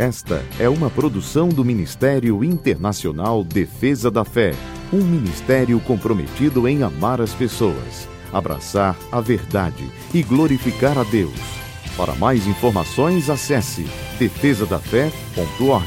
Esta é uma produção do Ministério Internacional Defesa da Fé, um ministério comprometido em amar as pessoas, abraçar a verdade e glorificar a Deus. Para mais informações, acesse defesadafé.org.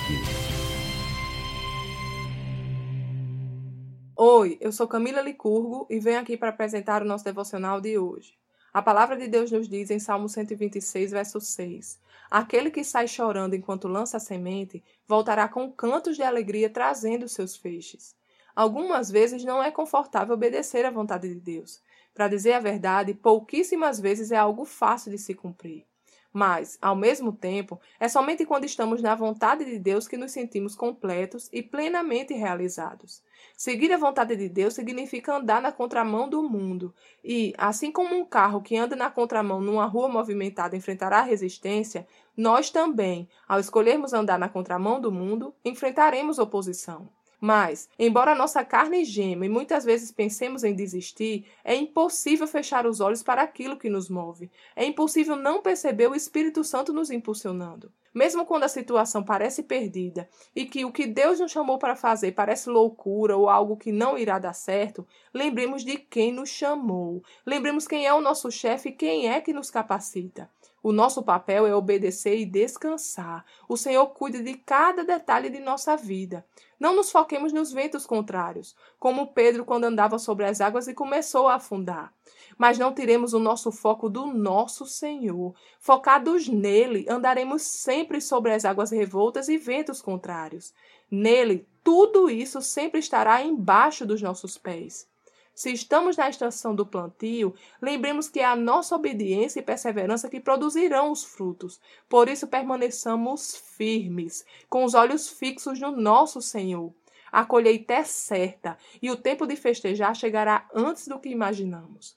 Oi, eu sou Camila Licurgo e venho aqui para apresentar o nosso devocional de hoje. A palavra de Deus nos diz em Salmo 126, verso 6: Aquele que sai chorando enquanto lança a semente, voltará com cantos de alegria trazendo seus feixes. Algumas vezes não é confortável obedecer à vontade de Deus. Para dizer a verdade, pouquíssimas vezes é algo fácil de se cumprir. Mas, ao mesmo tempo, é somente quando estamos na vontade de Deus que nos sentimos completos e plenamente realizados. Seguir a vontade de Deus significa andar na contramão do mundo. E, assim como um carro que anda na contramão numa rua movimentada enfrentará resistência, nós também, ao escolhermos andar na contramão do mundo, enfrentaremos oposição. Mas, embora nossa carne geme e muitas vezes pensemos em desistir, é impossível fechar os olhos para aquilo que nos move. É impossível não perceber o Espírito Santo nos impulsionando. Mesmo quando a situação parece perdida e que o que Deus nos chamou para fazer parece loucura ou algo que não irá dar certo, lembremos de quem nos chamou. Lembremos quem é o nosso chefe e quem é que nos capacita. O nosso papel é obedecer e descansar. O Senhor cuida de cada detalhe de nossa vida. Não nos foquemos nos ventos contrários, como Pedro quando andava sobre as águas e começou a afundar. Mas não tiremos o nosso foco do nosso Senhor. Focados nele, andaremos sempre sobre as águas revoltas e ventos contrários. Nele, tudo isso sempre estará embaixo dos nossos pés. Se estamos na estação do plantio, lembremos que é a nossa obediência e perseverança que produzirão os frutos. Por isso, permaneçamos firmes, com os olhos fixos no nosso Senhor. A colheita é certa e o tempo de festejar chegará antes do que imaginamos.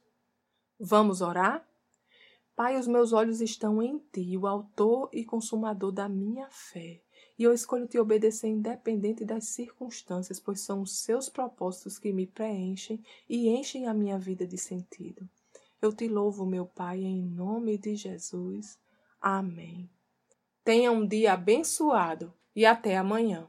Vamos orar? Pai, os meus olhos estão em Ti, o Autor e Consumador da minha fé. E eu escolho te obedecer independente das circunstâncias, pois são os seus propósitos que me preenchem e enchem a minha vida de sentido. Eu te louvo, meu Pai, em nome de Jesus. Amém. Tenha um dia abençoado e até amanhã.